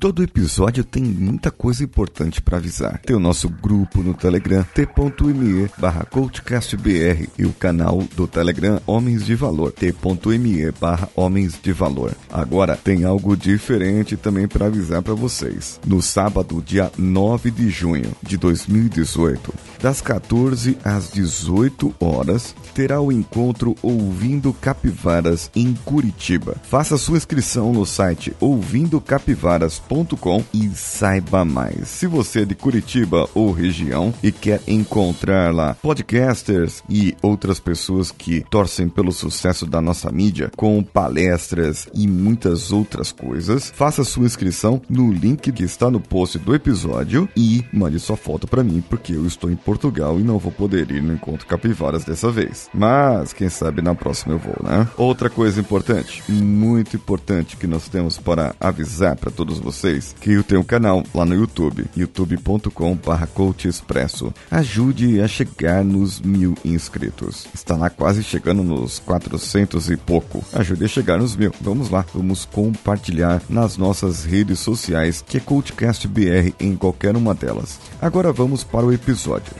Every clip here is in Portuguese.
todo episódio tem muita coisa importante para avisar. Tem o nosso grupo no Telegram, t.me barra coachcastbr e o canal do Telegram Homens de Valor, t.me barra Homens de Valor. Agora tem algo diferente também para avisar para vocês. No sábado, dia 9 de junho de 2018, das 14 às 18 horas, terá o encontro Ouvindo Capivaras em Curitiba. Faça sua inscrição no site ouvindocapivaras.com e saiba mais. Se você é de Curitiba ou região e quer encontrar lá podcasters e outras pessoas que torcem pelo sucesso da nossa mídia, com palestras e muitas outras coisas, faça sua inscrição no link que está no post do episódio e mande sua foto para mim, porque eu estou em Portugal e não vou poder ir no encontro Capivaras dessa vez. Mas quem sabe na próxima eu vou, né? Outra coisa importante, muito importante que nós temos para avisar para todos vocês, que eu tenho um canal lá no YouTube, youtube.com/coachexpresso. Ajude a chegar nos mil inscritos. Está lá quase chegando nos 400 e pouco. Ajude a chegar nos mil. Vamos lá, vamos compartilhar nas nossas redes sociais, que é CoachCast BR em qualquer uma delas. Agora vamos para o episódio.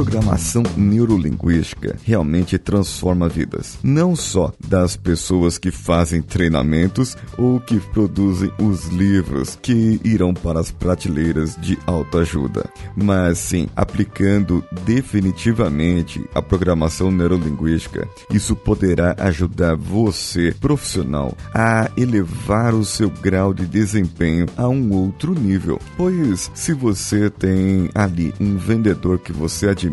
Programação neurolinguística realmente transforma vidas, não só das pessoas que fazem treinamentos ou que produzem os livros que irão para as prateleiras de autoajuda, mas sim aplicando definitivamente a programação neurolinguística. Isso poderá ajudar você, profissional, a elevar o seu grau de desempenho a um outro nível. Pois se você tem ali um vendedor que você admira,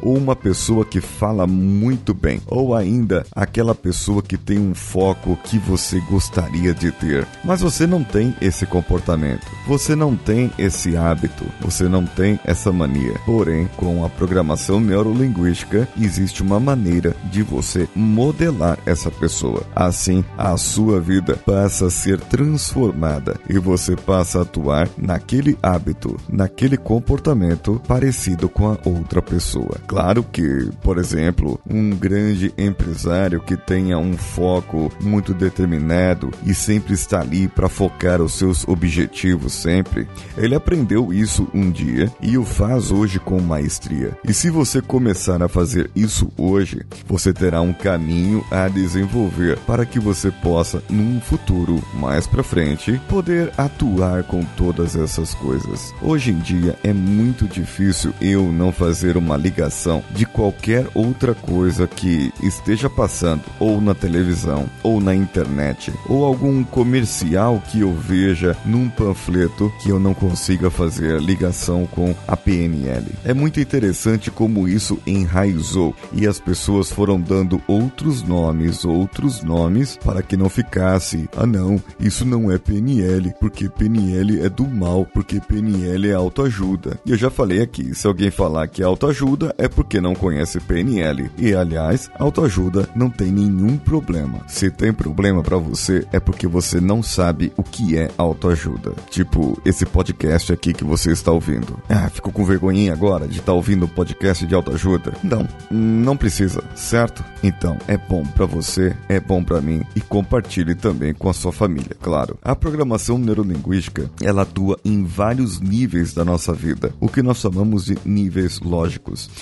ou uma pessoa que fala muito bem, ou ainda aquela pessoa que tem um foco que você gostaria de ter, mas você não tem esse comportamento, você não tem esse hábito, você não tem essa mania. Porém, com a programação neurolinguística, existe uma maneira de você modelar essa pessoa. Assim, a sua vida passa a ser transformada e você passa a atuar naquele hábito, naquele comportamento parecido com a outra pessoa. Claro que, por exemplo, um grande empresário que tenha um foco muito determinado e sempre está ali para focar os seus objetivos sempre, ele aprendeu isso um dia e o faz hoje com maestria. E se você começar a fazer isso hoje, você terá um caminho a desenvolver para que você possa, num futuro mais para frente, poder atuar com todas essas coisas. Hoje em dia é muito difícil eu não fazer uma ligação de qualquer outra coisa que esteja passando ou na televisão ou na internet ou algum comercial que eu veja num panfleto que eu não consiga fazer ligação com a PNL. É muito interessante como isso enraizou e as pessoas foram dando outros nomes, outros nomes para que não ficasse, ah não, isso não é PNL, porque PNL é do mal, porque PNL é autoajuda. E eu já falei aqui, se alguém falar que é autoajuda é porque não conhece PNL. E aliás, autoajuda não tem nenhum problema. Se tem problema para você é porque você não sabe o que é autoajuda. Tipo esse podcast aqui que você está ouvindo. Ah, ficou com vergonhinha agora de estar tá ouvindo podcast de autoajuda? Não, não precisa, certo? Então, é bom para você, é bom para mim e compartilhe também com a sua família, claro. A programação neurolinguística, ela atua em vários níveis da nossa vida, o que nós chamamos de níveis lógicos.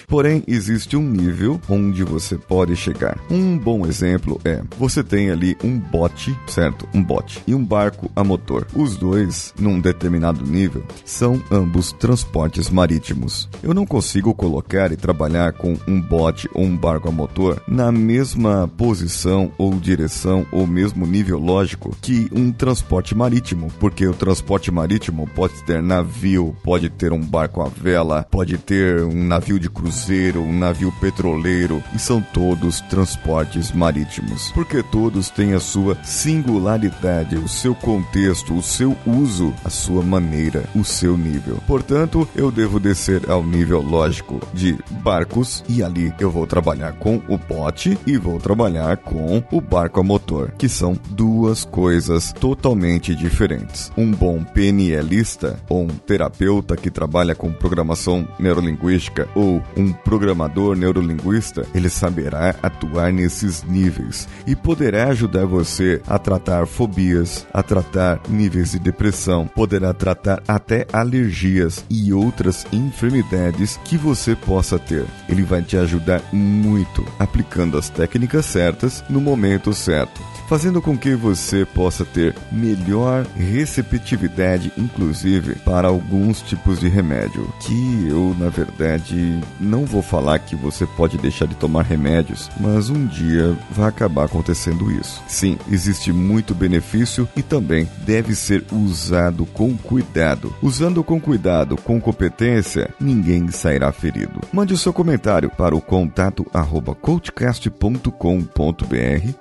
Porém, existe um nível onde você pode chegar. Um bom exemplo é: você tem ali um bote, certo? Um bote e um barco a motor. Os dois, num determinado nível, são ambos transportes marítimos. Eu não consigo colocar e trabalhar com um bote ou um barco a motor na mesma posição ou direção ou mesmo nível lógico que um transporte marítimo, porque o transporte marítimo pode ter navio, pode ter um barco à vela, pode ter um navio de cruzeiro, um navio petroleiro, e são todos transportes marítimos, porque todos têm a sua singularidade, o seu contexto, o seu uso, a sua maneira, o seu nível. Portanto, eu devo descer ao nível lógico de barcos e ali eu vou trabalhar com o bote e vou trabalhar com o barco a motor, que são duas coisas totalmente diferentes. Um bom PNLista ou um terapeuta que trabalha com programação neurolinguística ou um programador neurolinguista, ele saberá atuar nesses níveis e poderá ajudar você a tratar fobias, a tratar níveis de depressão, poderá tratar até alergias e outras enfermidades que você possa ter. Ele vai te ajudar muito aplicando as técnicas certas no momento certo fazendo com que você possa ter melhor receptividade, inclusive para alguns tipos de remédio. Que eu, na verdade, não vou falar que você pode deixar de tomar remédios, mas um dia vai acabar acontecendo isso. Sim, existe muito benefício e também deve ser usado com cuidado. Usando com cuidado, com competência, ninguém sairá ferido. Mande o seu comentário para o contato arroba coachcast.com.br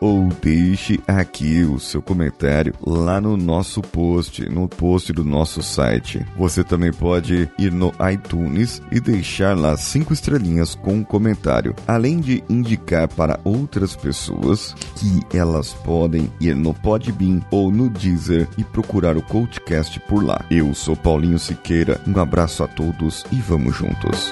ou aqui o seu comentário lá no nosso post, no post do nosso site. Você também pode ir no iTunes e deixar lá cinco estrelinhas com um comentário, além de indicar para outras pessoas que elas podem ir no Podbean ou no Deezer e procurar o Coachcast por lá. Eu sou Paulinho Siqueira, um abraço a todos e vamos juntos.